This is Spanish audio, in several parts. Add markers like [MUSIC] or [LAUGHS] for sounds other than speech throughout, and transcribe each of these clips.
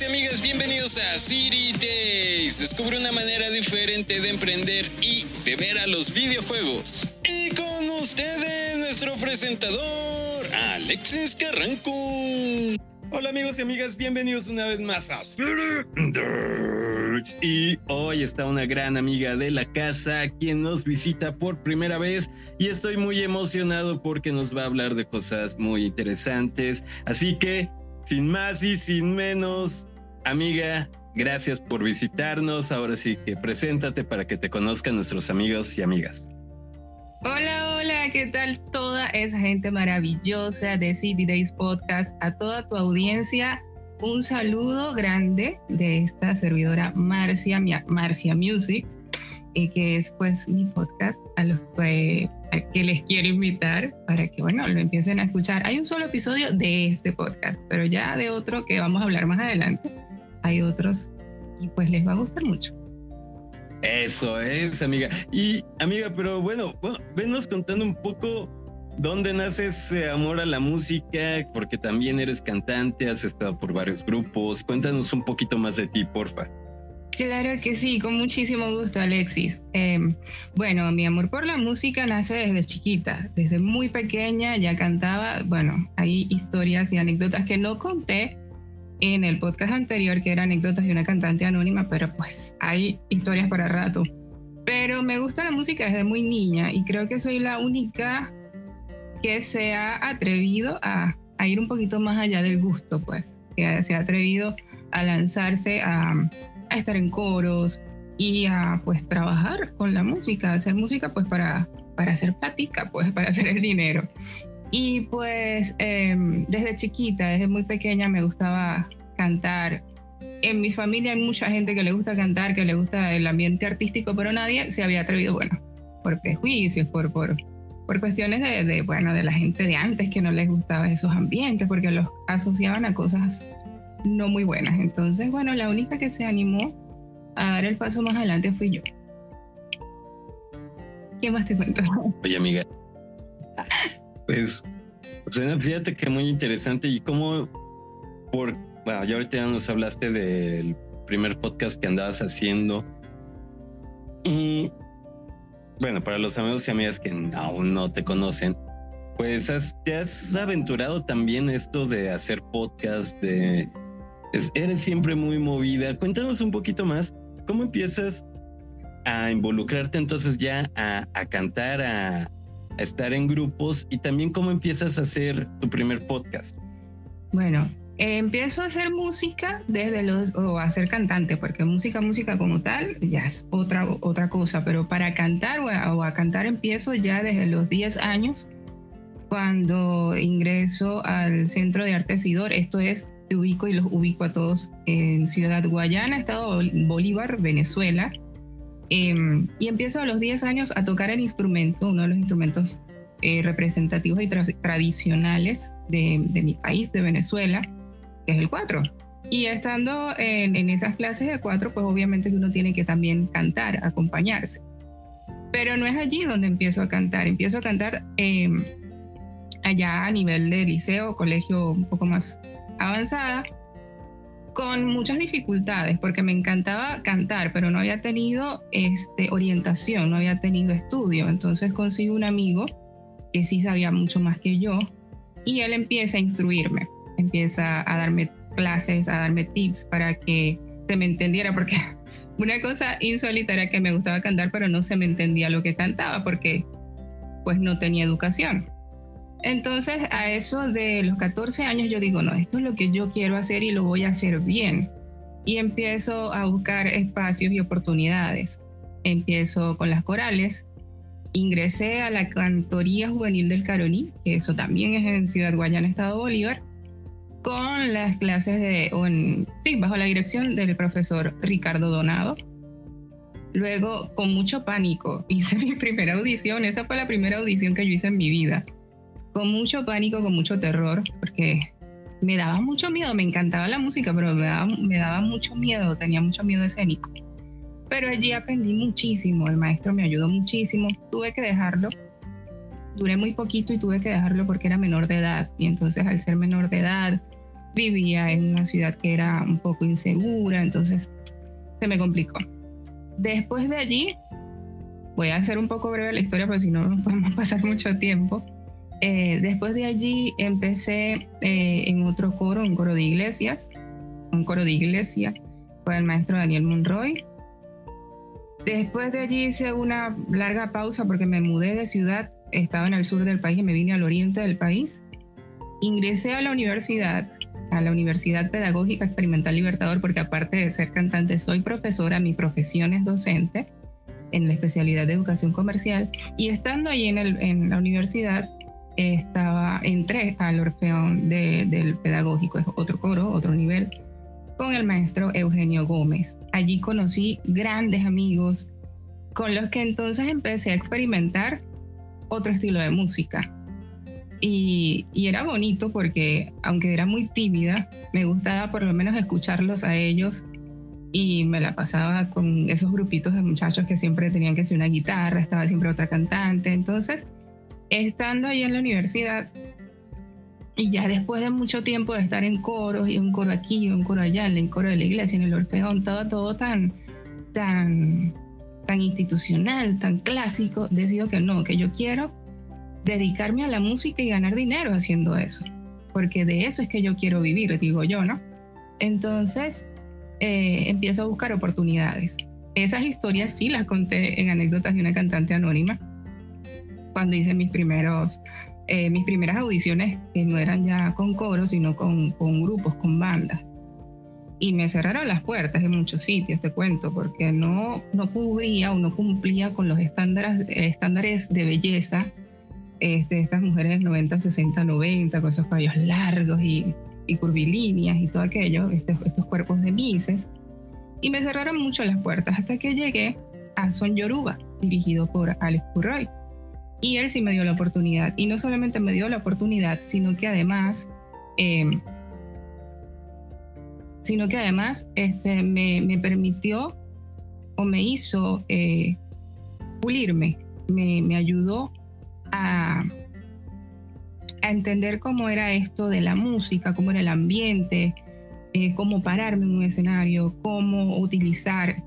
y amigas, bienvenidos a City Days. Descubre una manera diferente de emprender y de ver a los videojuegos. Y con ustedes, nuestro presentador, Alexis Carranco. Hola amigos y amigas, bienvenidos una vez más a y hoy está una gran amiga de la casa quien nos visita por primera vez y estoy muy emocionado porque nos va a hablar de cosas muy interesantes. Así que, sin más y sin menos, amiga, gracias por visitarnos. Ahora sí que preséntate para que te conozcan nuestros amigos y amigas. Hola, hola, ¿qué tal toda esa gente maravillosa de City Days Podcast? A toda tu audiencia un saludo grande de esta servidora Marcia, Marcia Music, eh, que es pues mi podcast a los que, que, les quiero invitar para que bueno lo empiecen a escuchar. Hay un solo episodio de este podcast, pero ya de otro que vamos a hablar más adelante, hay otros y pues les va a gustar mucho. Eso es, amiga. Y amiga, pero bueno, bueno, venos contando un poco ¿Dónde nace ese amor a la música? Porque también eres cantante, has estado por varios grupos. Cuéntanos un poquito más de ti, porfa. Claro que sí, con muchísimo gusto, Alexis. Em, bueno, mi amor por la música nace desde chiquita, desde muy pequeña ya cantaba. Bueno, hay historias y anécdotas que no conté en el podcast anterior, que eran anécdotas de una cantante anónima, pero pues hay historias para rato. Pero me gusta la música desde muy niña y creo que soy la única que se ha atrevido a, ir un poquito más allá del gusto, pues, que se ha atrevido a lanzarse a, estar en coros y a pues trabajar con la música, hacer música pues para, para hacer platica, pues para hacer el dinero. Y pues em, desde chiquita, desde muy pequeña me gustaba cantar. En mi familia hay mucha gente que le gusta cantar, que le gusta el ambiente artístico, pero nadie se había atrevido, bueno, por prejuicios, por, por, por cuestiones de, bueno, de la gente de antes que no les gustaba esos ambientes porque los asociaban a cosas no muy buenas. Entonces, bueno, la única que se animó a dar el paso más adelante fui yo. ¿Qué más te cuento? Oye, amiga, [LAUGHS] pues, sea, fíjate que muy interesante y cómo, por, bueno, ya ahorita nos hablaste del primer podcast que andabas haciendo y bueno, para los amigos y amigas que aún no te conocen, pues te has aventurado también esto de hacer podcast, de eres siempre muy movida. Cuéntanos un poquito más, ¿cómo empiezas a involucrarte entonces ya a, cantar, a, a, estar en grupos y también cómo empiezas a hacer tu primer podcast? Bueno, empiezo a hacer música desde los, o a ser cantante, porque música, música como tal, ya es otra, otra cosa, pero para cantar o a, cantar empiezo ya desde los 10 años, cuando ingreso al Centro de Arte Sidor, esto es, te ubico y los ubico a todos en Ciudad Guayana, Estado Bolívar, Venezuela, em, y empiezo a los 10 años a tocar el instrumento, uno de los instrumentos eh, representativos y tradicionales de, de mi país, de Venezuela, que es el 4. Y estando en, esas clases de 4, pues obviamente uno tiene que también cantar, acompañarse. Pero no es allí donde empiezo a cantar, empiezo a cantar em, allá a nivel de liceo, colegio un poco más avanzada, con muchas dificultades, porque me encantaba cantar, pero no había tenido este, orientación, no había tenido estudio. Entonces consigo un amigo que sí sabía mucho más que yo y él empieza a instruirme empieza a darme clases, a darme tips para que se me entendiera, porque [LAUGHS] una cosa insólita era que me gustaba cantar, pero no se me entendía lo que cantaba porque pues no tenía educación. Entonces a eso de los 14 años yo digo, no, esto es lo que yo quiero hacer y lo voy a hacer bien. Y empiezo a buscar espacios y oportunidades. Empiezo con las corales. Ingresé a la Cantoría Juvenil del Caroní, que eso también es en Ciudad Guayana, Estado Bolívar con las clases de, sí, bajo la dirección del profesor Ricardo Donado. Luego, con mucho pánico, [LAUGHS] hice mi primera audición. Esa fue la primera audición que yo hice en mi vida. Con mucho pánico, con mucho terror, porque me daba mucho miedo. Me encantaba la música, pero me daba, me daba mucho miedo, tenía mucho miedo escénico. Pero allí aprendí muchísimo, el maestro me ayudó muchísimo. Tuve que dejarlo. Duré muy poquito y tuve que dejarlo porque era menor de edad. Y entonces, al ser menor de edad, vivía en una ciudad que era un poco insegura, entonces se me complicó. Después de allí, voy a hacer un poco breve la historia porque si no nos [LAUGHS] podemos pasar mucho tiempo. Eh, después de allí empecé eh, en otro coro, un coro de iglesias, un coro de iglesia con el maestro Daniel Monroy. Después de allí hice una larga pausa porque me mudé de ciudad, estaba en el sur del país y me vine al oriente del país. Ingresé a la universidad, a la Universidad Pedagógica Experimental Libertador, porque aparte de ser cantante, soy profesora, mi profesión es docente en la especialidad de educación comercial. Y estando allí en la universidad, estaba, entré al Orfeón del Pedagógico, es otro coro, otro nivel, con el maestro Eugenio Gómez. Allí conocí grandes amigos con los que entonces empecé a experimentar otro estilo de música. Y, y, era bonito porque, aunque era muy tímida, me gustaba por lo menos escucharlos a ellos y me la pasaba con esos grupitos de muchachos que siempre tenían que ser una guitarra, estaba siempre otra cantante. Entonces, estando ahí en la universidad, y ya después de mucho tiempo de estar en coros, y un coro aquí, y un coro allá, en el coro de la iglesia, en el Orfeón, todo, todo tan, tan, tan institucional, tan clásico, decido que no, que yo quiero dedicarme a la música y ganar dinero haciendo eso, porque de eso es que yo quiero vivir, digo yo, ¿no? Entonces, eh, empiezo a buscar oportunidades. Esas historias sí las conté en anécdotas de una cantante anónima, cuando hice mis primeros eh, mis primeras audiciones que no eran ya con coros, sino con, con, grupos, con bandas. Y me cerraron las puertas en muchos sitios, te cuento, porque no, no cubría o no cumplía con los estándares, estándares de belleza este, estas mujeres 90, 60, 90, con esos cabellos largos y, y curvilíneas y todo aquello, este, estos cuerpos de mises. Y me cerraron mucho las puertas hasta que llegué a Son Yoruba, dirigido por Alex Purroy y él sí me dio la oportunidad. Y no solamente me dio la oportunidad, sino que además, em, sino que además este, me, me, permitió o me hizo eh, pulirme, me, me ayudó a, a, entender cómo era esto de la música, cómo era el ambiente, eh, cómo pararme en un escenario, cómo utilizar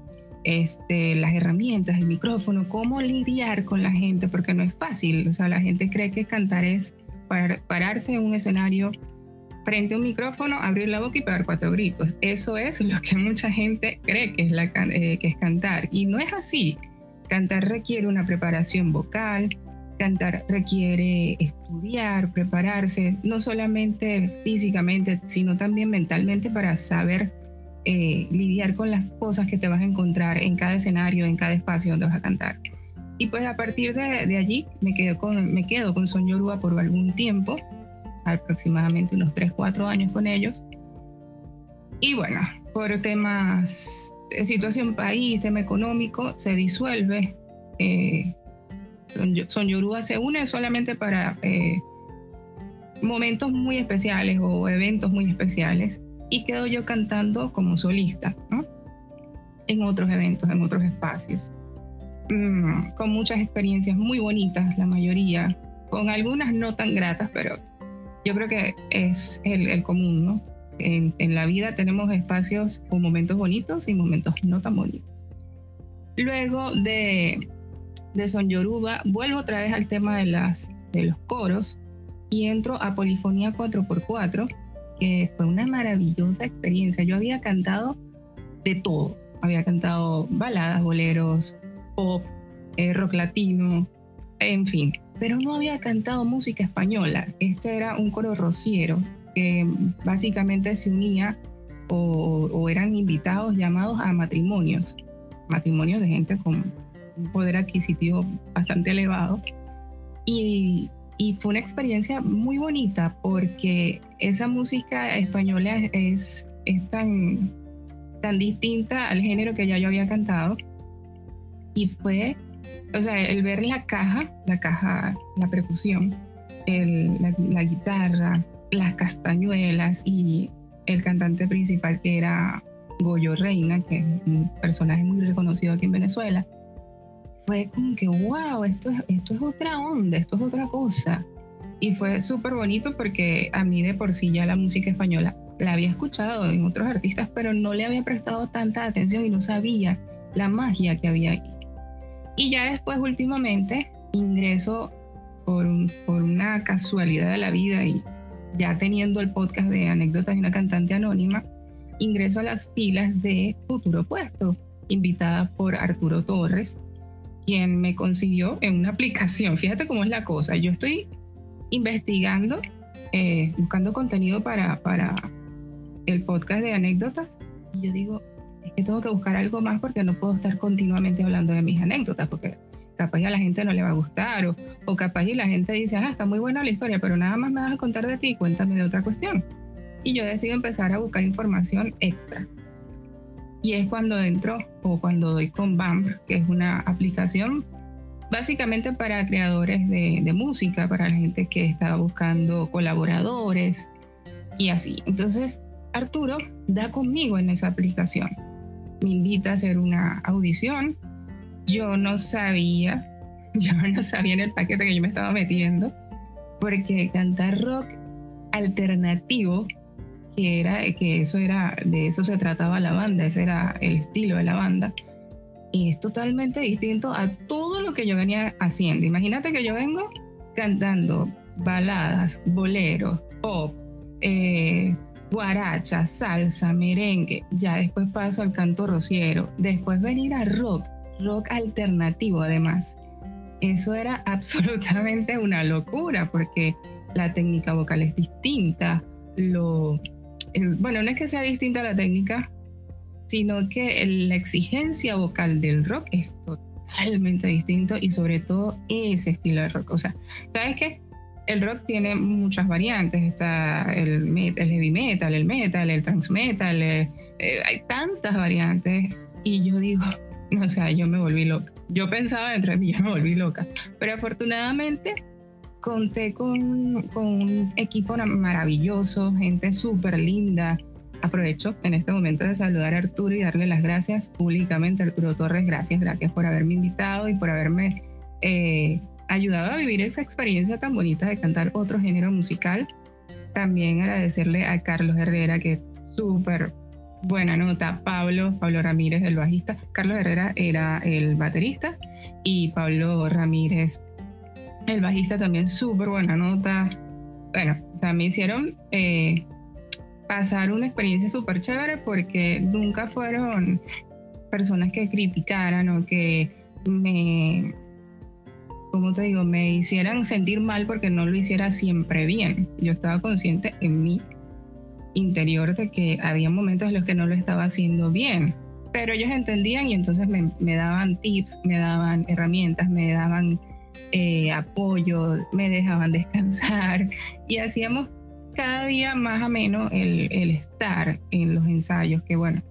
este, las herramientas, el micrófono, cómo lidiar con la gente, porque no es fácil. O sea, la gente cree que cantar es pararse en un escenario frente a un micrófono, abrir la boca y pegar cuatro gritos. Eso es [LAUGHS] lo que mucha gente cree que es, la, eh, que es cantar. Y no es así. Cantar requiere una preparación vocal, cantar requiere estudiar, prepararse, no solamente físicamente, sino también mentalmente para saber eh, lidiar con las cosas que te vas a encontrar en cada escenario, en cada espacio donde vas a cantar. Y pues a partir de, allí me quedo, con, me quedo con Son Yoruba por algún tiempo, aproximadamente unos 3, 4 años con ellos. Y bueno, por temas de situación país, tema económico, se disuelve. Eh, Son, Yoruba se une solamente para eh, momentos muy especiales o eventos muy especiales y quedo yo cantando como solista, ¿no? En otros eventos, en otros espacios. Mm, con muchas experiencias muy bonitas, la mayoría, con algunas no tan gratas, pero yo creo que es el, común, ¿no? En, en, la vida tenemos espacios con momentos bonitos y momentos no tan bonitos. Luego de, de Son Yoruba, vuelvo otra vez al tema de, las, de los coros y entro a Polifonía 4x4 que fue una maravillosa experiencia. Yo había cantado de todo. Había cantado baladas, boleros, pop, eh, rock latino, en fin. Pero no había cantado música española. Este era un coro rociero que básicamente se unía o, o eran invitados llamados a matrimonios. Matrimonios de gente con un poder adquisitivo bastante elevado. Y y fue una experiencia muy bonita porque esa música española es, es tan, tan distinta al género que ya yo había cantado. Y fue, o sea, el ver la caja, la caja, la percusión, el, la, guitarra, las castañuelas y el cantante principal que era Goyo Reina, que es un personaje muy reconocido aquí en Venezuela fue como que, wow, esto es, esto es otra onda, esto es otra cosa. Y fue súper bonito porque a mí de por sí ya la música española la había escuchado en otros artistas, pero no le había prestado tanta atención y no sabía la magia que había ahí. Y ya después, últimamente, ingreso por, por una casualidad de la vida y ya teniendo el podcast de anécdotas de una cantante anónima, ingreso a las filas de Futuro Puesto, invitada por Arturo Torres, quien me consiguió en una aplicación. [LAUGHS] Fíjate cómo es la cosa. Yo estoy investigando, eh, buscando contenido para, para el podcast de anécdotas. Y yo digo, es que tengo que buscar algo más porque no puedo estar continuamente hablando de mis anécdotas, porque capaz a la gente no le va a gustar, o, o capaz y la gente dice, ah, está muy buena la historia, pero nada más me vas a contar de ti, cuéntame de otra cuestión. Y yo decido empezar a buscar información extra. Y es cuando entro o cuando doy con BAMP, que es una aplicación básicamente para creadores de, de música, para la gente que está buscando colaboradores y así. Entonces, Arturo da conmigo en esa aplicación. Me invita a hacer una audición. Yo no sabía, [LAUGHS] yo no sabía en el paquete que yo me estaba metiendo, porque cantar rock alternativo, que era que eso era de eso se trataba la banda, ese era el estilo de la banda. Y es totalmente distinto a todo lo que yo venía haciendo. Imagínate que yo vengo cantando baladas, boleros, pop, eh, guaracha, salsa, merengue, ya después paso al canto rociero, después venir a rock, rock alternativo además. Eso era [LAUGHS] absolutamente una locura porque la técnica vocal es distinta, lo, bueno, no es que sea distinta la técnica, sino que la exigencia vocal del rock es totalmente distinto y sobre todo ese estilo de rock. O sea, ¿sabes qué? el rock tiene muchas variantes. Está el, el heavy metal, el metal, el trans metal. Eh, eh, hay tantas variantes. Y yo digo, [LAUGHS] o sea, yo me volví loca. Yo pensaba dentro de mí, [LAUGHS] yo me volví loca. Pero afortunadamente conté con, un equipo maravilloso, gente súper linda. Aprovecho en este momento de saludar a Arturo y darle las gracias públicamente. Arturo Torres, gracias, gracias por haberme invitado y por haberme eh, ayudado a vivir esa experiencia tan bonita de cantar otro género musical. También agradecerle a Carlos Herrera, que súper buena nota. Pablo, Pablo Ramírez, el bajista. Carlos Herrera era el baterista y Pablo Ramírez, el bajista, también súper buena nota. Bueno, o sea, me hicieron eh, pasar una experiencia súper chévere porque nunca fueron personas que criticaran o que me como te digo, me hicieran sentir mal porque no lo hiciera siempre bien. Yo estaba consciente en mi interior de que había momentos en los que no lo estaba haciendo bien, pero ellos entendían y entonces me, daban tips, me daban herramientas, me daban eh, apoyo, me dejaban descansar y hacíamos cada día más o menos el, el estar en los ensayos, que bueno,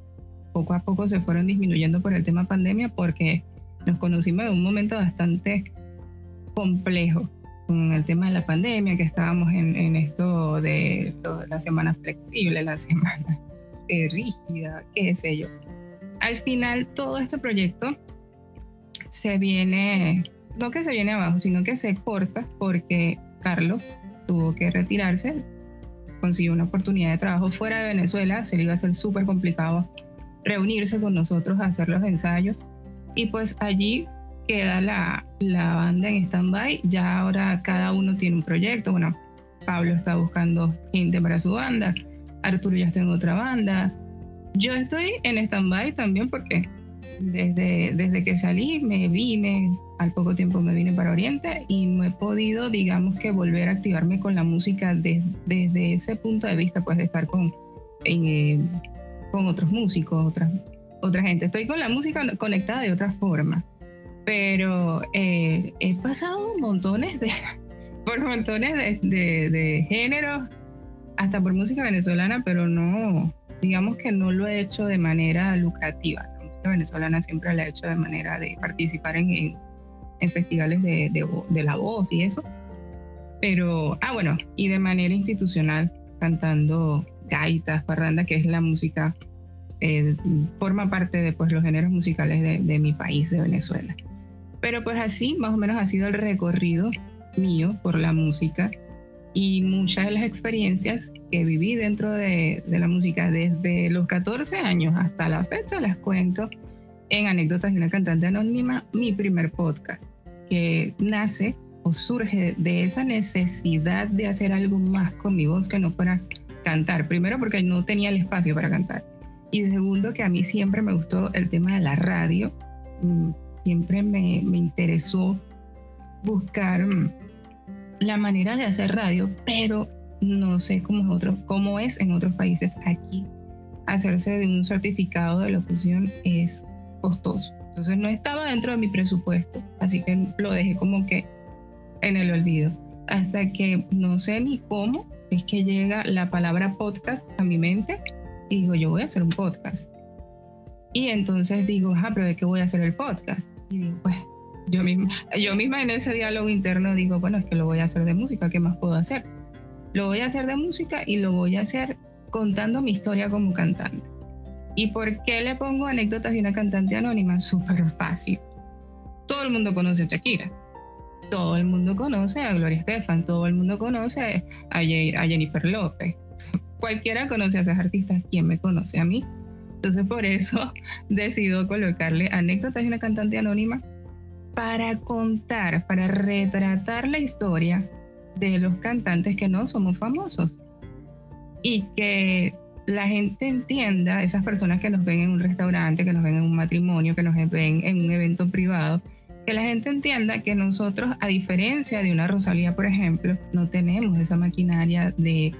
poco a poco se fueron disminuyendo por el tema pandemia porque nos conocimos en un momento bastante complejo con el tema de la pandemia, que estábamos en, esto de la semana flexible, la semana [LAUGHS] rígida, qué sé yo. Al final, todo este proyecto se viene, no que se viene abajo, sino que se corta porque Carlos tuvo que retirarse, consiguió una oportunidad de trabajo fuera de Venezuela, se le iba a ser súper complicado reunirse con nosotros hacer los ensayos y pues allí queda la, la banda en stand-by. Ya ahora cada uno tiene un proyecto. Bueno, Pablo está buscando gente para su banda. Arturo ya está en otra banda. Yo estoy en stand-by también porque desde, desde que salí me vine, al poco tiempo me vine para Oriente y no he podido, digamos que volver a activarme con la música desde ese punto de vista, pues de estar con, eh, con otros músicos, otra, otra gente. Estoy con la música conectada de otra forma pero eh, he pasado montones de, [LAUGHS] por montones de, de, géneros, hasta por música venezolana, pero no, digamos que no lo he hecho de manera lucrativa. Venezolana siempre la he hecho de manera de participar en, en, festivales de, de, la voz y eso. Pero, ah, bueno, y de manera institucional, cantando gaitas, parranda, que es la música, eh, forma parte de pues, los géneros musicales de, de mi país, de Venezuela. Pero pues así, más o menos ha sido el recorrido mío por la música. Y muchas de las experiencias que viví dentro de, de, la música desde los 14 años hasta la fecha las cuento en Anécdotas de una cantante anónima, mi primer podcast, que nace o surge de esa necesidad de hacer algo más con mi voz que no fuera cantar. Primero porque no tenía el espacio para cantar. Y segundo que a mí siempre me gustó el tema de la radio. Mm, siempre me, me interesó buscar mm, la manera de hacer radio, pero no sé cómo es, en otros países. Aquí hacerse de un certificado de locución es costoso. Entonces no estaba dentro de mi presupuesto, así que lo dejé como que en el olvido. Hasta que no sé ni cómo es que llega la palabra podcast a mi mente y digo, yo voy a hacer un podcast. Y entonces digo, ah, pero ¿de qué voy a hacer el podcast? Y digo, pues yo misma, yo misma en ese diálogo interno digo, bueno, es que lo voy a hacer de música, ¿qué más puedo hacer? Lo voy a hacer de música y lo voy a hacer contando mi historia como cantante. ¿Y por qué le pongo anécdotas de una cantante anónima? Súper fácil. Todo el mundo conoce a Shakira. Todo el mundo conoce a Gloria Estefan. Todo el mundo conoce a, Jennifer López. Cualquiera conoce a esas artistas. ¿Quién me conoce a mí? Entonces por eso [LAUGHS] decido colocarle anécdotas de una cantante anónima para contar, para retratar la historia de los cantantes que no somos famosos. Y que la gente entienda, esas personas que nos ven en un restaurante, que nos ven en un matrimonio, que nos ven en un evento privado, que la gente entienda que nosotros, a diferencia de una Rosalía, por ejemplo, no tenemos esa maquinaria de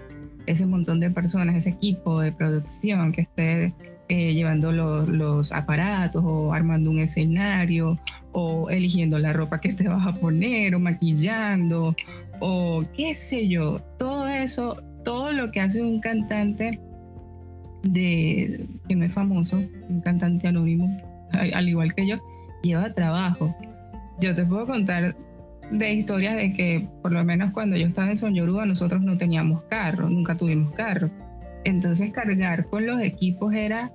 ese montón de personas, ese equipo de producción que esté eh, llevando los aparatos o armando un escenario o eligiendo la ropa que te vas a poner o maquillando o qué sé yo, todo eso, todo lo que hace un cantante de que no es famoso, un cantante anónimo, al igual que yo, lleva trabajo. Yo te puedo contar de historias de que por lo menos cuando yo estaba en Son Yoruba nosotros no teníamos carro, nunca tuvimos carro. Entonces cargar con los equipos era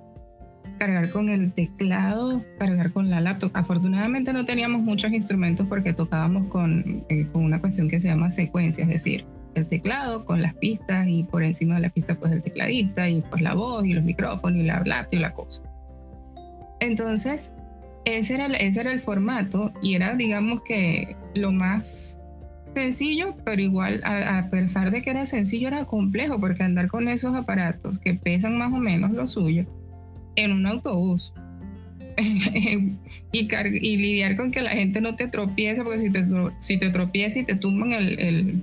cargar con el teclado, cargar con la laptop. Afortunadamente no teníamos muchos instrumentos porque tocábamos con, eh, una cuestión que se llama secuencia, es decir, el teclado con las pistas y por encima de la pista pues el tecladista y pues la voz y los micrófonos y la laptop y la cosa. Entonces, ese era, ese era el formato y era digamos que lo más sencillo, pero igual a, pesar de que era sencillo era complejo porque andar con esos aparatos que pesan más o menos lo suyo en un autobús [LAUGHS] y, y, lidiar con que la gente no te tropiece, porque si te, si te tropieza y te tumban el, el,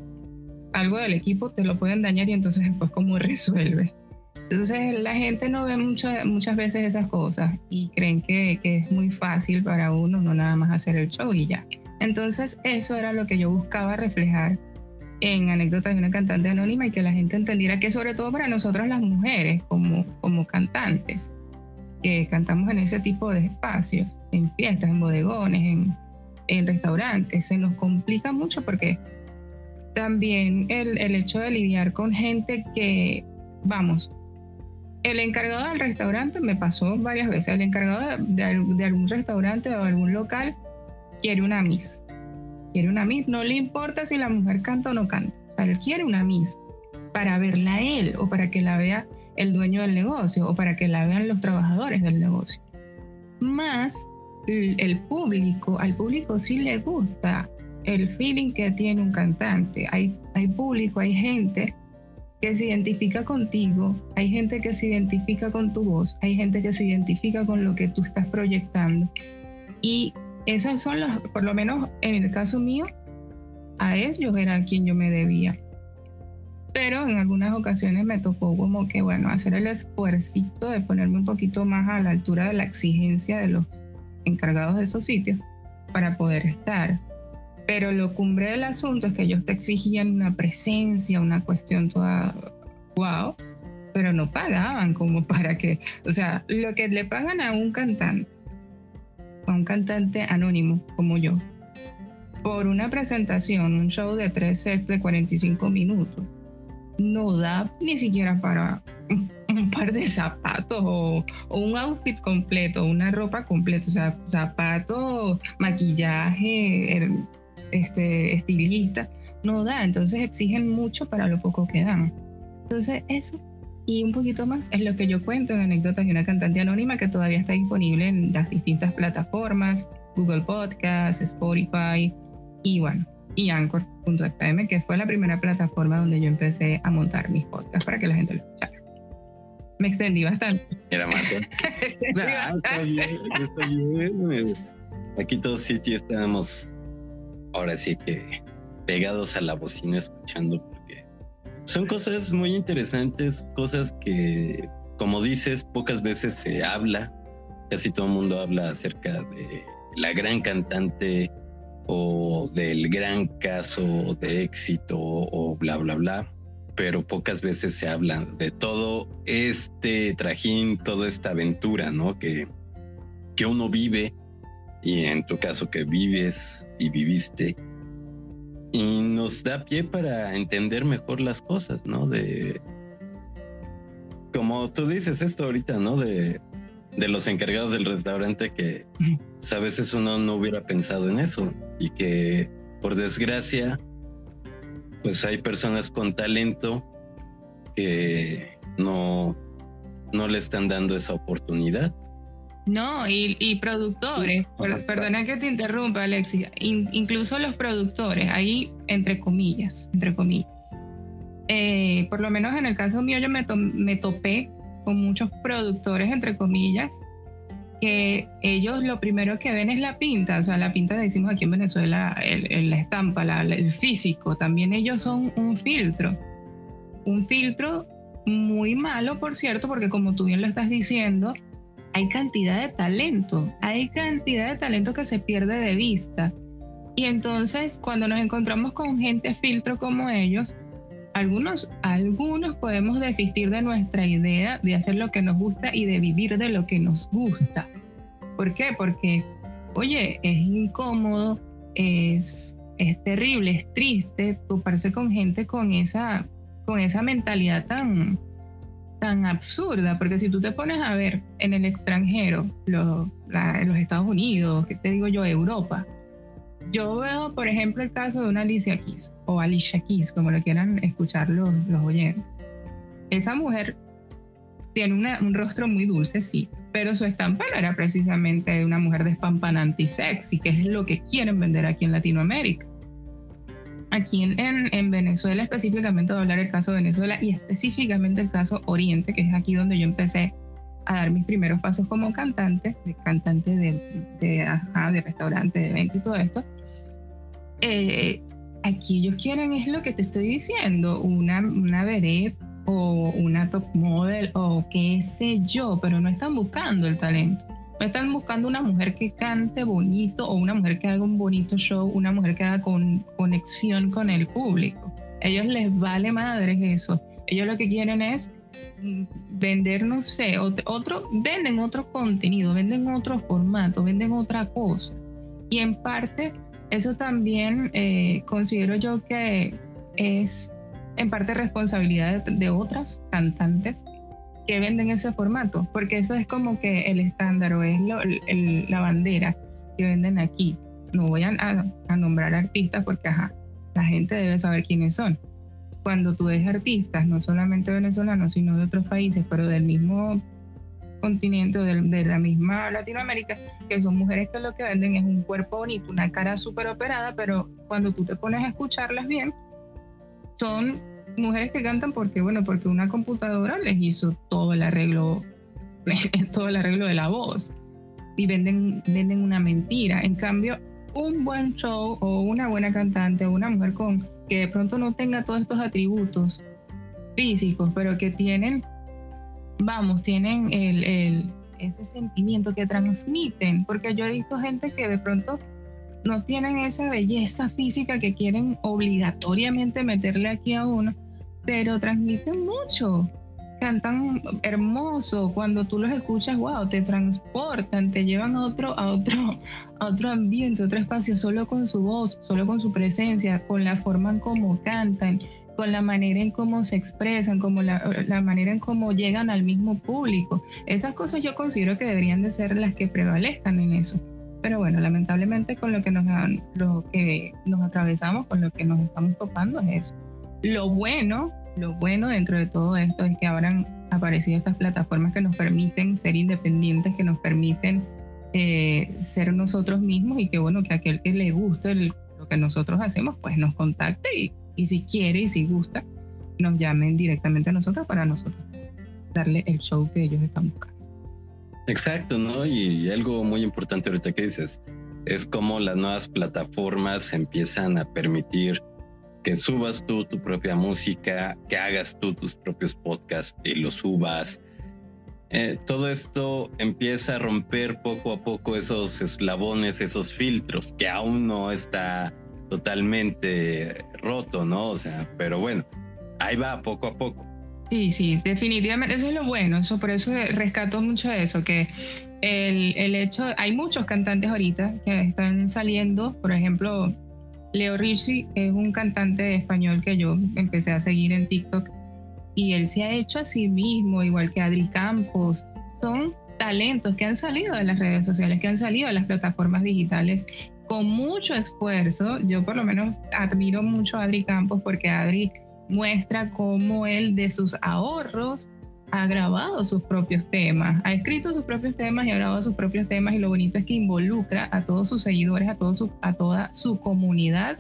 algo del equipo, te lo pueden dañar y entonces después cómo resuelve. Entonces la gente no ve muchas muchas veces esas cosas y creen que, que, es muy fácil para uno no nada más hacer el show y ya. Entonces eso era lo que yo buscaba reflejar en anécdotas de una cantante anónima y que la gente entendiera que sobre todo para nosotras las mujeres como, como cantantes, que cantamos en ese tipo de espacios, en fiestas, en bodegones, en, restaurantes, se nos complica mucho porque también el, el, hecho de lidiar con gente que, vamos, el encargado del restaurante me pasó varias veces, el encargado de, de, algún restaurante o algún local quiere una miss, quiere una miss, no le importa si la mujer canta o no canta, o sea, él quiere una miss para verla él o para que la vea el dueño del negocio o para que la vean los trabajadores del negocio. Más el público, al público sí le gusta el feeling que tiene un cantante. Hay, hay público, hay gente que se identifica contigo, hay gente que se identifica con tu voz, hay gente que se identifica con lo que tú estás proyectando. Y esos son los, por lo menos en el caso mío, a ellos era a quien yo me debía pero en algunas ocasiones me tocó como que, bueno, hacer el esfuerzo de ponerme un poquito más a la altura de la exigencia de los encargados de esos sitios para poder estar. Pero lo cumbre del asunto es que ellos te exigían una presencia, una cuestión toda wow, pero no pagaban como [LAUGHS] para que, o sea, lo que le pagan a un cantante, a un cantante anónimo como yo, por una presentación, un show de tres sets de 45 minutos, no da ni siquiera para [LAUGHS] un par de zapatos o, un outfit completo, una ropa completa, o sea, zapatos, maquillaje, este, estilista. no da, entonces exigen mucho para lo poco que dan. Entonces eso y un poquito más es lo que yo cuento en anécdotas de una cantante anónima que todavía está disponible en las distintas plataformas, Google Podcasts, Spotify y bueno, y Anchor.fm, que fue la primera plataforma donde yo empecé a montar mis podcasts para que la gente lo escuchara. Me extendí bastante. Era más. [LAUGHS] Ah, está bien, está bien. Aquí todos sí estamos ahora sí que pegados a la bocina escuchando son cosas muy interesantes, cosas que, como dices, pocas veces se habla. Casi todo el mundo habla acerca de la gran cantante o del gran caso de éxito o bla, bla, bla. Pero pocas veces se habla de todo este trajín, toda esta aventura, ¿no? Que, que uno vive y en tu caso que vives y viviste y nos da pie para entender mejor las cosas, ¿no? De como tú dices esto ahorita, ¿no? De, de los encargados del restaurante que pues, a veces uno no hubiera pensado en eso y que por desgracia pues hay personas con talento que no no le están dando esa oportunidad no, y, productores, perdona que te interrumpa, Alexis, incluso los productores, ahí entre comillas, entre comillas. Eh, por lo menos en el caso mío yo me, me topé con muchos productores, entre comillas, que ellos lo primero que ven es la pinta, o sea, la pinta decimos aquí en Venezuela, el, la estampa, el físico, también ellos son un filtro, un filtro muy malo, por cierto, porque como tú bien lo estás diciendo, hay cantidad de talento, hay cantidad de talento que se pierde de vista. Y entonces cuando nos encontramos con gente filtro como ellos, algunos, algunos podemos desistir de nuestra idea de hacer lo que nos gusta y de vivir de lo que nos gusta. ¿Por qué? Porque, oye, es incómodo, es, es terrible, es triste toparse con gente con esa, con esa mentalidad tan, tan absurda, porque si tú te pones a ver en el extranjero, los Estados Unidos, ¿qué te digo yo? Europa. Yo veo, por ejemplo, el caso de una Alicia Keys o Alicia Keys, como lo quieran escuchar los, los oyentes. Esa mujer tiene un rostro muy dulce, sí, pero su estampa no era precisamente de una mujer despampanante y sexy, que es lo que quieren vender aquí en Latinoamérica aquí en, Venezuela específicamente, voy a hablar el caso de Venezuela y específicamente el caso Oriente, que es aquí donde yo empecé a dar mis primeros pasos como cantante, de cantante de, de, restaurante, de evento y todo esto. Eh, aquí ellos quieren, es lo que te estoy diciendo, una, una vedette o una top model o qué sé yo, pero no están buscando el talento están buscando una mujer que cante bonito o una mujer que haga un bonito show, una mujer que haga con, conexión con el público. ellos les vale madre eso. Ellos lo que quieren es mm, vender, no sé, otro, venden otro contenido, venden otro formato, venden otra cosa. Y en parte, eso también eh, considero yo que es en parte responsabilidad de otras cantantes que venden ese formato, porque eso es como que el estándar o es la bandera que venden aquí. No voy a, a, nombrar artistas porque ajá, la gente debe saber quiénes son. Cuando tú ves artistas, no solamente venezolanos, sino de otros países, pero del mismo continente, de, de la misma Latinoamérica, que son mujeres que lo que venden es un cuerpo bonito, una cara súper operada, pero cuando tú te pones a escucharlas bien, son mujeres que cantan porque, bueno, porque una computadora les hizo todo el arreglo, [LAUGHS] todo el arreglo de la voz y venden, venden una mentira. En cambio, un buen show o una buena cantante o una mujer con que de pronto no tenga todos estos atributos físicos, pero que tienen, vamos, tienen el, el, ese sentimiento que transmiten, porque yo he visto gente que de pronto no tienen esa belleza física que quieren obligatoriamente meterle aquí a uno, pero transmiten mucho. Cantan hermoso, cuando tú los escuchas, wow, te transportan, te llevan a otro, a otro, a otro ambiente, otro espacio, solo con su voz, solo con su presencia, con la forma en cómo cantan, con la manera en cómo se expresan, como la, la, manera en cómo llegan al mismo público. Esas cosas yo considero que deberían de ser las que prevalezcan en eso. pero bueno, lamentablemente con lo que nos, lo que nos atravesamos, con lo que nos estamos topando es eso. Lo bueno, lo bueno dentro de todo esto es que ahora han aparecido estas plataformas que nos permiten ser independientes, que nos permiten eh, ser nosotros mismos y que bueno, que aquel que le guste lo que nosotros hacemos, pues nos contacte y, y si quiere y si gusta, nos llamen directamente a nosotros para nosotros darle el show que ellos están buscando. Exacto, ¿no? Y algo muy importante ahorita que dices, es como las nuevas plataformas empiezan a permitir que subas tú tu propia música, que hagas tú tus propios podcasts y los subas. Eh, todo esto empieza a romper poco a poco esos eslabones, esos filtros, que aún no está totalmente roto, ¿no? O sea, pero bueno, ahí va poco a poco. Sí, sí, definitivamente, eso es lo bueno, eso por eso rescato mucho eso, que el, el hecho, hay muchos cantantes ahorita que están saliendo, por ejemplo, Leo Richie es un cantante español que yo empecé a seguir en TikTok y él se ha hecho a sí mismo, igual que Adri Campos, son talentos que han salido de las redes sociales, que han salido de las plataformas digitales con mucho esfuerzo. Yo por lo menos admiro mucho a Adri Campos porque Adri muestra cómo él de sus ahorros ha grabado sus propios temas, ha escrito sus propios temas y ha grabado sus propios temas y lo bonito es que involucra a todos sus seguidores, a, a toda su comunidad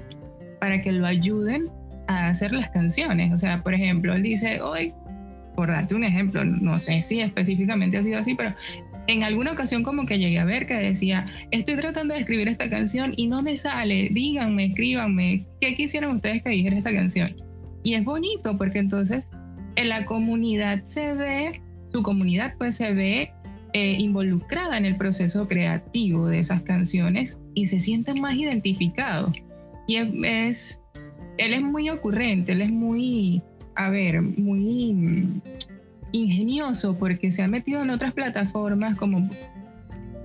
para que lo ayuden a hacer las canciones. O sea, por ejemplo, él dice, hoy, por darte un ejemplo, no sé si específicamente ha sido así, pero en alguna ocasión como que llegué a ver que decía, estoy tratando de escribir esta canción y no me sale, díganme, escríbanme, ¿qué quisieran ustedes que dijera esta canción? Y es bonito porque entonces en la comunidad se ve, su comunidad pues se ve eh, involucrada en el proceso creativo de esas canciones y se sienten más identificados. Y es, él es muy ocurrente, él es muy, a ver, muy ingenioso porque se ha metido en otras plataformas como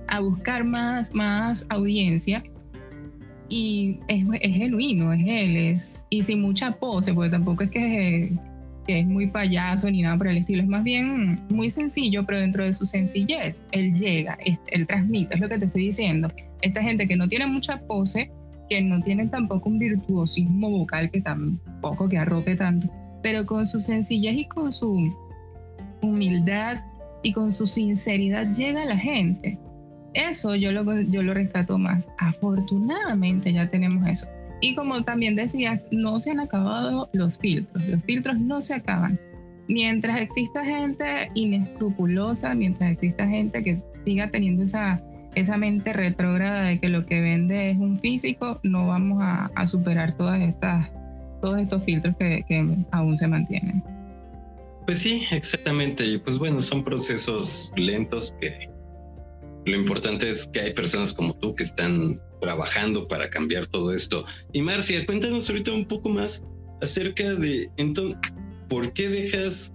a buscar más, más audiencia y es, genuino, es él, es, y sin mucha pose, porque tampoco es que, que, es muy payaso ni nada por el estilo, es más bien muy sencillo, pero dentro de su sencillez, él llega, él transmite, es lo que te estoy diciendo. Esta gente que no tiene mucha pose, que no tiene tampoco un virtuosismo vocal que tampoco que arrope tanto, pero con su sencillez y con su humildad y con su sinceridad llega a la gente. Eso yo lo, yo lo rescato más. Afortunadamente ya tenemos eso. Y como también decías, no se han acabado los filtros. Los filtros no se acaban. Mientras exista gente inescrupulosa, mientras exista gente que siga teniendo esa, esa mente retrógrada de que lo que vende es un físico, no vamos a, superar todas estas, todos estos filtros que, que aún se mantienen. Pues sí, exactamente. Y pues bueno, son procesos lentos que lo importante es que hay personas como tú que están trabajando para cambiar todo esto. Y Marcia, cuéntanos ahorita un poco más acerca de entonces, ¿por qué dejas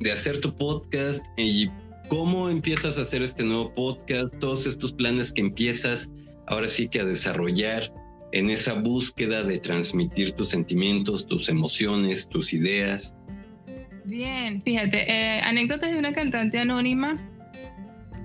de hacer tu podcast y cómo empiezas a hacer este nuevo podcast? Todos estos planes que empiezas ahora sí que a desarrollar en esa búsqueda de transmitir tus sentimientos, tus emociones, tus ideas. Bien, fíjate, eh, anécdotas de una cantante anónima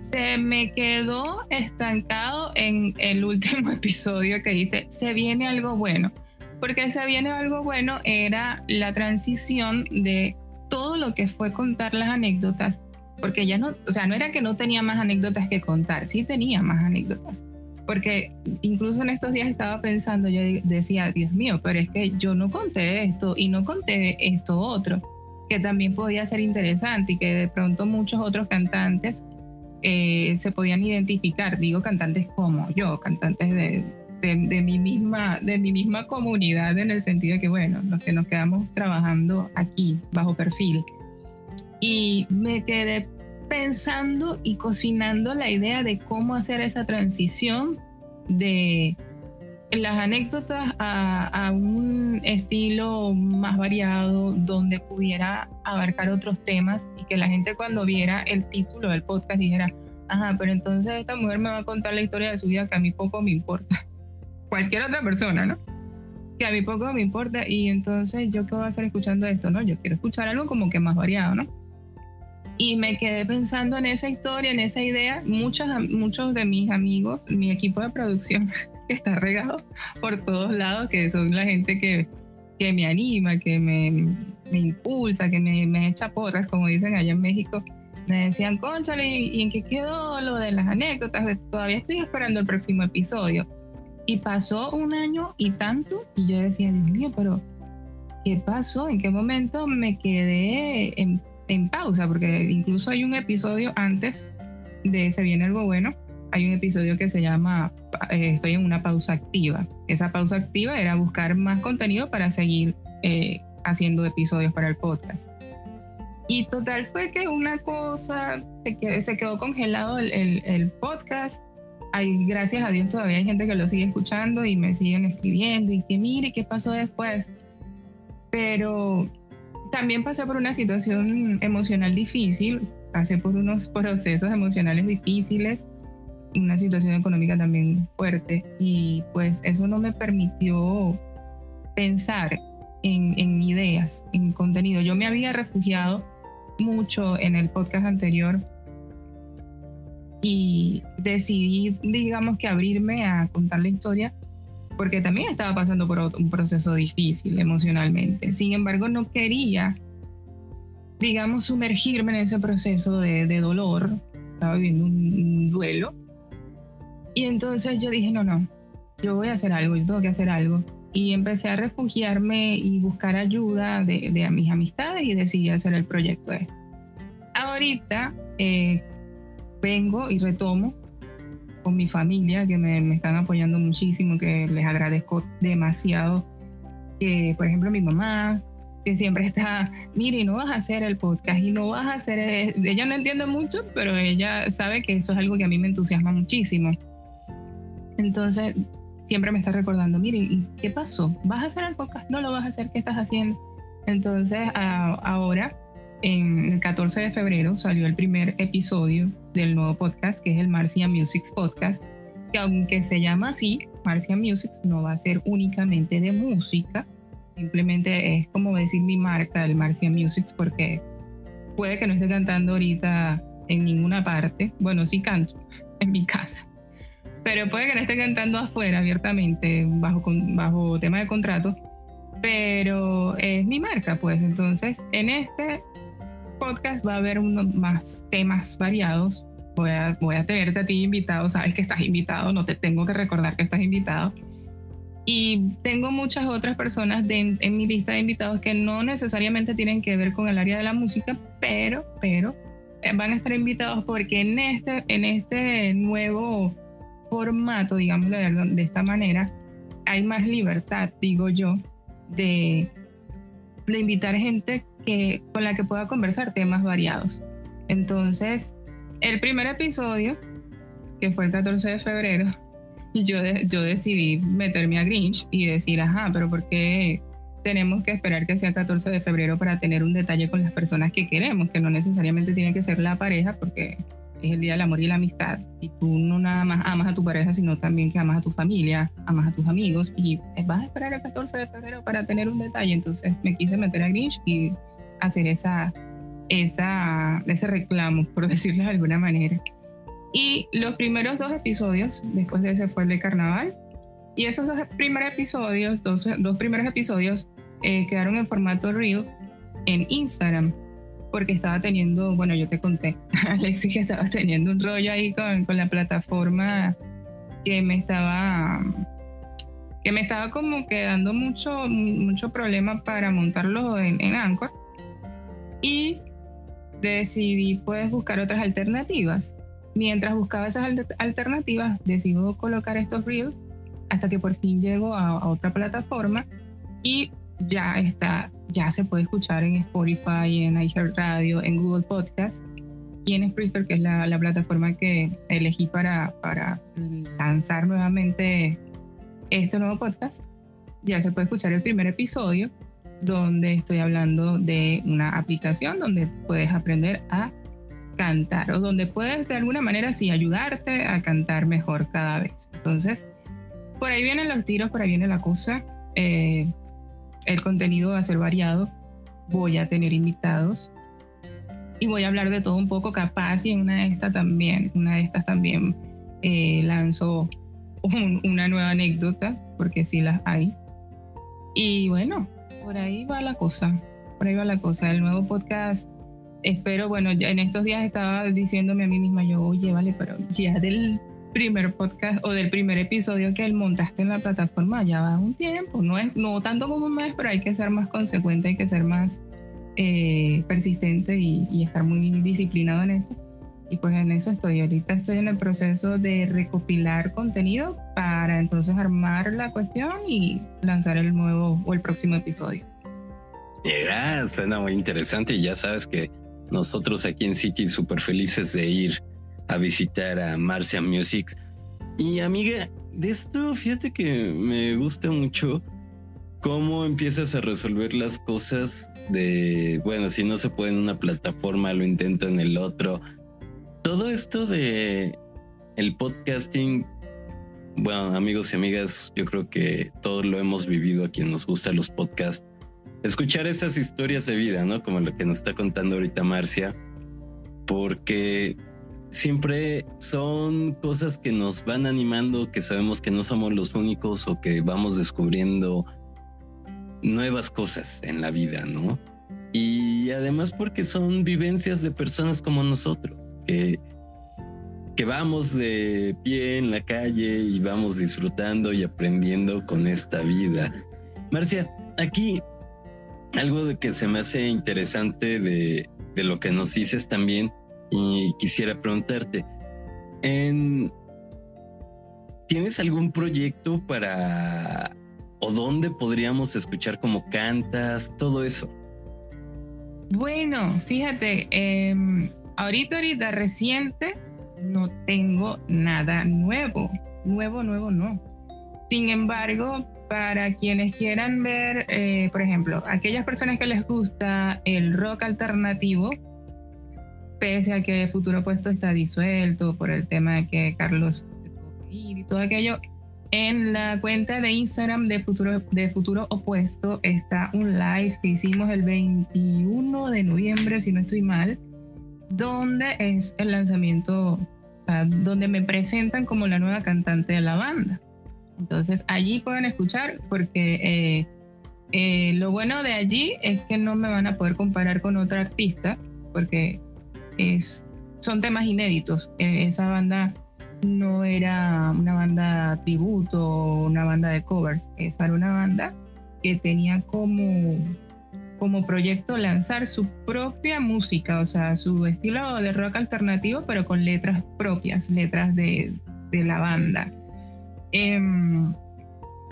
se me quedó estancado en el último [LAUGHS] episodio que dice, se viene algo bueno. Porque se viene algo bueno era la transición de todo lo que fue contar las anécdotas, porque ya no, o sea, no era que no tenía más anécdotas que contar, sí tenía más anécdotas. Porque incluso en estos días estaba pensando, yo decía, Dios mío, pero es que yo no conté esto y no conté esto otro, que también podía ser interesante y que de pronto muchos otros cantantes eh, se podían identificar, digo cantantes como yo, cantantes de, de, mi misma, de mi misma comunidad en el sentido de que, bueno, los que nos quedamos trabajando aquí bajo perfil. Y me quedé pensando y cocinando la idea de cómo hacer esa transición de las anécdotas a, un estilo más variado donde pudiera abarcar otros temas y que la gente cuando viera el título del podcast dijera, ajá, pero entonces esta mujer me va a contar la historia de su vida que a mí poco me importa. [LAUGHS] Cualquier otra persona, ¿no? Que a mí poco me importa y entonces yo qué voy a hacer escuchando esto, ¿no? Yo quiero escuchar algo como que más variado, ¿no? Y me quedé pensando en esa historia, en esa idea. Muchos, muchos de mis amigos, mi equipo de producción, [LAUGHS] que está regado por todos lados, que son la gente que, que me anima, que me, me impulsa, que me, me, echa porras, como dicen allá en México, me decían, conchale, ¿y en qué quedó lo de las anécdotas? Todavía estoy esperando el próximo episodio. Y pasó un año y tanto, y yo decía, Dios mío, pero ¿qué pasó? ¿En qué momento me quedé en, en pausa? Porque incluso hay un episodio antes de Se viene algo bueno, hay un episodio que se llama eh, Estoy en una pausa activa. Esa pausa activa era buscar más contenido para seguir eh, haciendo episodios para el podcast. Y total fue que una cosa, se quedó, se quedó congelado el, el, el podcast hay, gracias a Dios todavía hay gente que lo sigue escuchando y me siguen escribiendo y que mire qué pasó después. Pero también pasé por una situación emocional difícil, pasé por unos procesos emocionales difíciles, una situación económica también fuerte y pues eso no me permitió pensar en, ideas, en contenido. Yo me había refugiado mucho en el podcast anterior y decidí, digamos que abrirme a contar la historia porque también estaba pasando por un proceso difícil emocionalmente. Sin embargo, no quería, digamos, sumergirme en ese proceso de, dolor. Estaba viviendo un, duelo. Y entonces yo dije, no, no, yo voy a hacer algo, yo tengo que hacer algo. Y empecé a refugiarme y buscar ayuda de, de mis amistades y decidí hacer el proyecto este. Ahorita, eh, vengo y retomo con mi familia, que me, me, están apoyando muchísimo, que les agradezco demasiado. Que, por ejemplo, mi mamá, que siempre está, mire, no vas a hacer el podcast y no vas a hacer... Ella no entiende mucho, pero ella sabe que eso es algo que a mí me entusiasma muchísimo. Entonces, siempre me está recordando, mire, ¿y qué pasó? ¿Vas a hacer el podcast? No lo vas a hacer, ¿qué estás haciendo? Entonces, ahora en el 14 de febrero salió el primer episodio del nuevo podcast, que es el Marcia Music Podcast, que aunque se llama así, Marcia Music no va a ser únicamente de música, simplemente es como decir mi marca, el Marcia Music, porque puede que no esté cantando ahorita en ninguna parte, bueno, sí canto en mi casa, pero puede que no esté cantando afuera abiertamente, bajo, bajo tema de contrato, pero es mi marca, pues entonces en este podcast va a haber unos más temas variados. Voy a, voy a tenerte a ti invitado, sabes que estás invitado, no te tengo que recordar que estás invitado. Y tengo muchas otras personas de, en mi lista de invitados que no necesariamente tienen que ver con el área de la música, pero, pero eh, van a estar invitados porque en este, en este nuevo formato, digamos de esta manera, hay más libertad, digo yo, de, invitar gente que, con la que pueda conversar temas variados. Entonces, el primer episodio, que fue el 14 de febrero, [LAUGHS] yo, yo decidí meterme a Grinch y decir, ajá, pero ¿por qué tenemos que esperar que sea el 14 de febrero para tener un detalle con las personas que queremos? Que no necesariamente tiene que ser la pareja, porque es el Día del Amor y la Amistad, y tú no nada más amas a tu pareja, sino también que amas a tu familia, amas a tus amigos, y vas a esperar el 14 de febrero para tener un detalle. Entonces me quise meter a Grinch y hacer esa, esa, ese reclamo, por [LAUGHS] decirlo de alguna manera. Y los primeros dos episodios, después de ese fue el de carnaval, y esos dos primeros episodios, dos, dos primeros episodios, eh, quedaron en formato reel en Instagram, porque estaba teniendo, bueno, yo te conté, [LAUGHS] Alexis, que estaba teniendo un rollo ahí con, con la plataforma que me estaba que me estaba como quedando mucho mucho problema para montarlo en, en Anchor y decidí pues buscar otras alternativas. Mientras buscaba esas alternativas, decido colocar estos reels hasta que por fin llego a, a, otra plataforma y ya está, ya se puede escuchar en Spotify, en iHeartRadio, en Google Podcast y en Spreaker, que es la, la plataforma que elegí para, para lanzar nuevamente este nuevo podcast. Ya se puede escuchar el primer episodio donde estoy hablando de una aplicación donde puedes aprender a cantar o donde puedes de alguna manera sí ayudarte a cantar mejor cada vez. Entonces, por ahí vienen los tiros, por ahí viene la cosa. Eh, el contenido va a ser variado. Voy a tener invitados. y voy a hablar de todo un poco capaz y en una de estas también, una de estas también eh, lanzo una nueva anécdota, porque sí las hay. Y bueno, por ahí va la cosa, por ahí va la cosa. El nuevo podcast, espero, bueno, en estos días estaba diciéndome a mí misma, yo, oye, vale, pero ya del primer podcast o del primer episodio que él montaste en la plataforma ya va un tiempo, no es no tanto como un mes, pero hay que ser más consecuente, hay que ser más eh, persistente y, estar muy disciplinado en esto. Y pues en eso estoy. Ahorita estoy en el proceso de recopilar contenido para entonces armar la cuestión y lanzar el nuevo o el próximo episodio. Yeah, suena muy interesante y ya sabes que nosotros aquí en City súper felices de ir a visitar a Marcia Music. Y amiga, de esto fíjate que me gusta mucho cómo empiezas a resolver las cosas de, bueno, si no se puede en una plataforma, lo intento en el otro. Todo esto de el podcasting, bueno, amigos y amigas, yo creo que todos lo hemos vivido a quien nos gustan los podcasts. Escuchar esas historias de vida, ¿no? Como lo que nos está contando ahorita Marcia, porque siempre son cosas que nos van animando, que sabemos que no somos los únicos o que vamos descubriendo nuevas cosas en la vida, ¿no? Y además porque son vivencias de personas como nosotros, que, que vamos de pie en la calle y vamos disfrutando y aprendiendo con esta vida. Marcia, aquí algo de que se me hace interesante de, de lo que nos dices también y quisiera preguntarte, ¿tienes algún proyecto para o dónde podríamos escuchar cómo cantas, todo eso? Bueno, fíjate, em, ahorita, ahorita reciente, no tengo nada nuevo, nuevo, nuevo, no. Sin embargo, para quienes quieran ver, eh, por ejemplo, aquellas personas que les gusta el rock alternativo, pese a que Futuro Puesto está disuelto por el tema de que Carlos y todo aquello, en la cuenta de Instagram de Futuro, de Futuro Opuesto está un live que hicimos el 21 de noviembre, si no estoy mal, donde es el lanzamiento, o sea, donde me presentan como la nueva cantante de la banda. Entonces allí pueden escuchar porque eh, eh, lo bueno de allí es que no me van a poder comparar con otra artista porque son temas inéditos. E, esa banda no era una banda tributo o una banda de covers, esa era una banda que tenía como, como proyecto lanzar su propia música, o sea, su estilo de rock alternativo, pero con letras propias, letras de, de la banda. Em,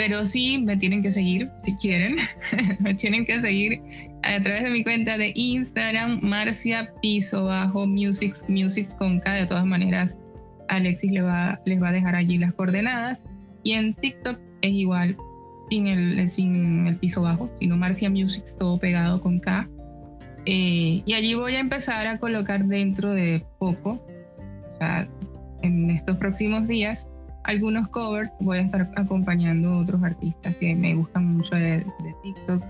pero sí me tienen que seguir si quieren, [LAUGHS] me tienen que seguir a través de mi cuenta de Instagram, Marcia Piso Bajo Musics, Musics con K. De todas maneras, Alexis les va, les va a dejar allí las coordenadas. Y en TikTok es igual, sin el, sin el piso bajo, sino Marcia Musics, todo pegado con K. Eh, y allí voy a empezar a colocar dentro de poco, o sea, en estos próximos días, algunos covers. Voy a estar acompañando a otros artistas que me gustan mucho de, de TikTok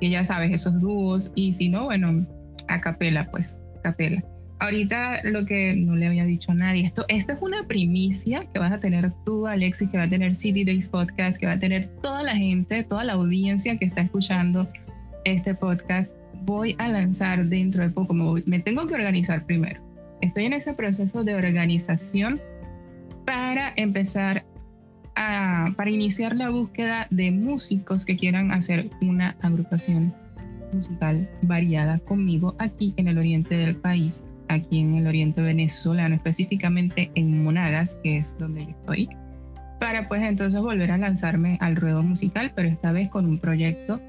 que ya sabes, esos dúos, y si no, bueno, a capela, pues, capela. Ahorita lo que no le había dicho a nadie, esto, esta es una primicia que vas a tener tú, Alexis, que va a tener City Days Podcast, que va a tener toda la gente, toda la audiencia que está escuchando este podcast. Voy a lanzar dentro de poco, me, me tengo que organizar primero. Estoy en ese proceso de organización para empezar para iniciar la búsqueda de músicos que quieran hacer una agrupación musical variada conmigo aquí en el oriente del país, aquí en el oriente venezolano, específicamente en Monagas, que es donde yo estoy, para pues entonces volver a lanzarme al ruedo musical, pero esta vez con un proyecto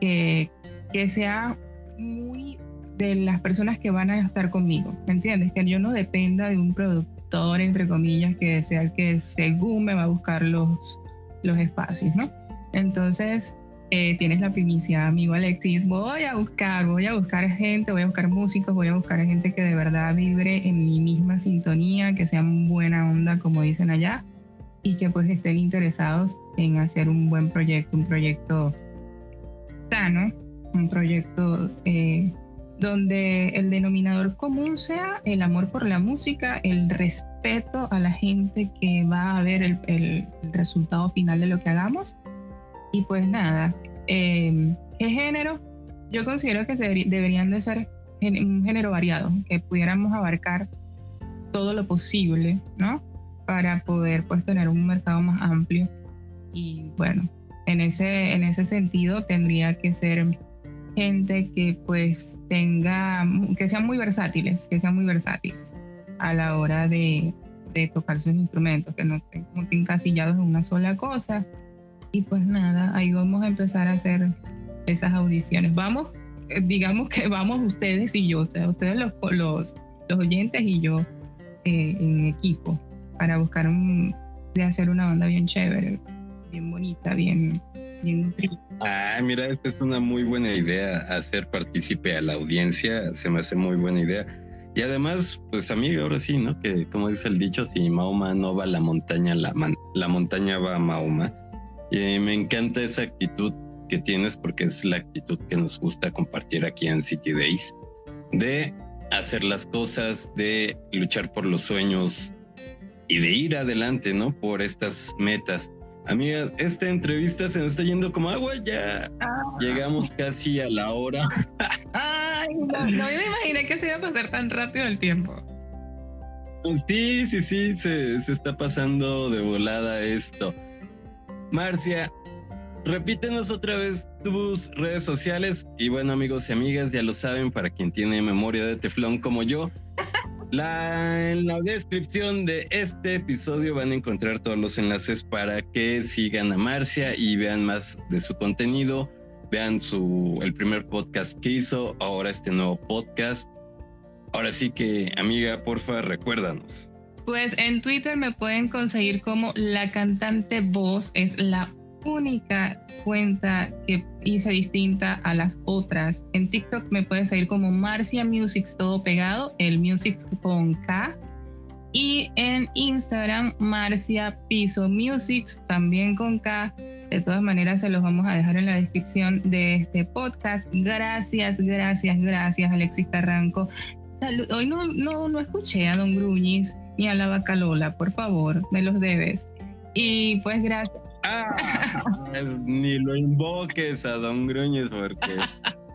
que, que sea muy de las personas que van a estar conmigo, ¿me entiendes? Que yo no dependa de un producto entre comillas, que sea el que según me va a buscar los, los espacios, ¿no? Entonces, eh, tienes la primicia, amigo Alexis, voy a buscar, voy a buscar gente, voy a buscar músicos, voy a buscar gente que de verdad vibre en mi misma sintonía, que sean buena onda, como dicen allá, y que pues estén interesados en hacer un buen proyecto, un proyecto sano, un proyecto eh, donde el denominador común sea el amor por la música, el respeto a la gente que va a ver el, resultado final de lo que hagamos. Y pues nada, eh, ¿qué género? Yo considero que deberían de ser un género variado, que pudiéramos abarcar todo lo posible, ¿no? Para poder pues tener un mercado más amplio. Y bueno, en ese, en ese sentido tendría que ser gente que pues tenga, que sean muy versátiles, que sean muy versátiles a la hora de, tocar sus instrumentos, que no estén como encasillados en una sola cosa. Y pues nada, ahí vamos a empezar a hacer esas audiciones. Vamos, eh, digamos que vamos ustedes y yo, o sea, ustedes los, los, los oyentes y yo eh, en equipo para buscar un, de hacer una banda bien chévere, bien bonita, bien, bien Ah, mira, esta es una muy buena idea, hacer partícipe a la audiencia, se me hace muy buena idea. Y además, pues amiga, ahora sí, ¿no? Que como dice el dicho, si Mahoma no va a la montaña, la, la montaña va a Mahoma. Y me encanta esa actitud que tienes porque es la actitud que nos gusta compartir aquí en City Days, de hacer las cosas, de luchar por los sueños y de ir adelante, ¿no? Por estas metas. Amiga, esta entrevista se nos está yendo como agua, ya ah. llegamos casi a la hora. Ay, no, no me imaginé que se iba a pasar tan rápido el tiempo. Sí, sí, sí, se, se está pasando de volada esto. Marcia, repítenos otra vez tus redes sociales y bueno amigos y amigas, ya lo saben, para quien tiene memoria de teflón como yo, en la descripción de este episodio van a encontrar todos los enlaces para que sigan a Marcia y vean más de su contenido. Vean su, el primer podcast que hizo, ahora este nuevo podcast. Ahora sí que, amiga, porfa, recuérdanos. Pues en Twitter me pueden conseguir como la cantante voz, es la única cuenta que hice distinta a las otras. En TikTok me puedes seguir como Marcia Musics todo pegado, el Music con K. Y en Instagram, Marcia Piso Musics, también con K. De todas maneras, se los vamos a dejar en la descripción de este podcast. Gracias, gracias, gracias, Alexis Carranco. Hoy no, no, no escuché a Don Gruñis ni a la Bacalola, por favor, me los debes. Y pues gracias. Ah, ni lo invoques a Don Gruñes porque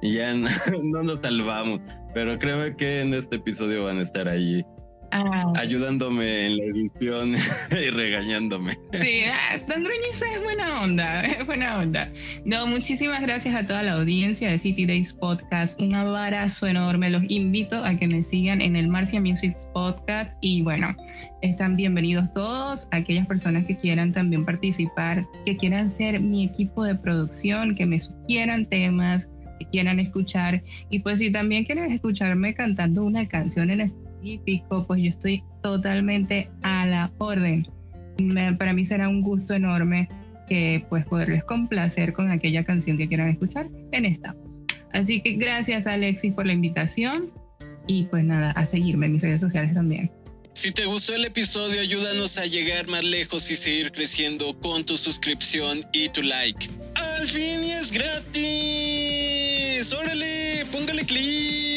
ya [LAUGHS] no, nos salvamos. Pero creo que en este episodio van a estar ahí Ah. ayudándome en la edición [LAUGHS] y regañándome. Sí, ah, Don Gruñiz es buena onda, [LAUGHS] es buena onda. No, muchísimas gracias a toda la audiencia de City Days Podcast. Un abrazo enorme. Los invito a que me sigan en el Marcia Music Podcast. Y bueno, están bienvenidos todos. Aquellas personas que quieran también participar, que quieran ser mi equipo de producción, que me sugieran temas que quieran escuchar y pues si también quieren escucharme cantando una canción en pues yo estoy totalmente a la orden. para mí será un gusto enorme que pues poderles complacer con aquella canción que quieran escuchar en esta Así que gracias Alexis por la invitación y pues nada, a seguirme en mis redes sociales también. Si te gustó el episodio, ayúdanos a llegar más lejos y seguir creciendo con tu suscripción y tu like. Al fin y es gratis. Órale, póngale clic.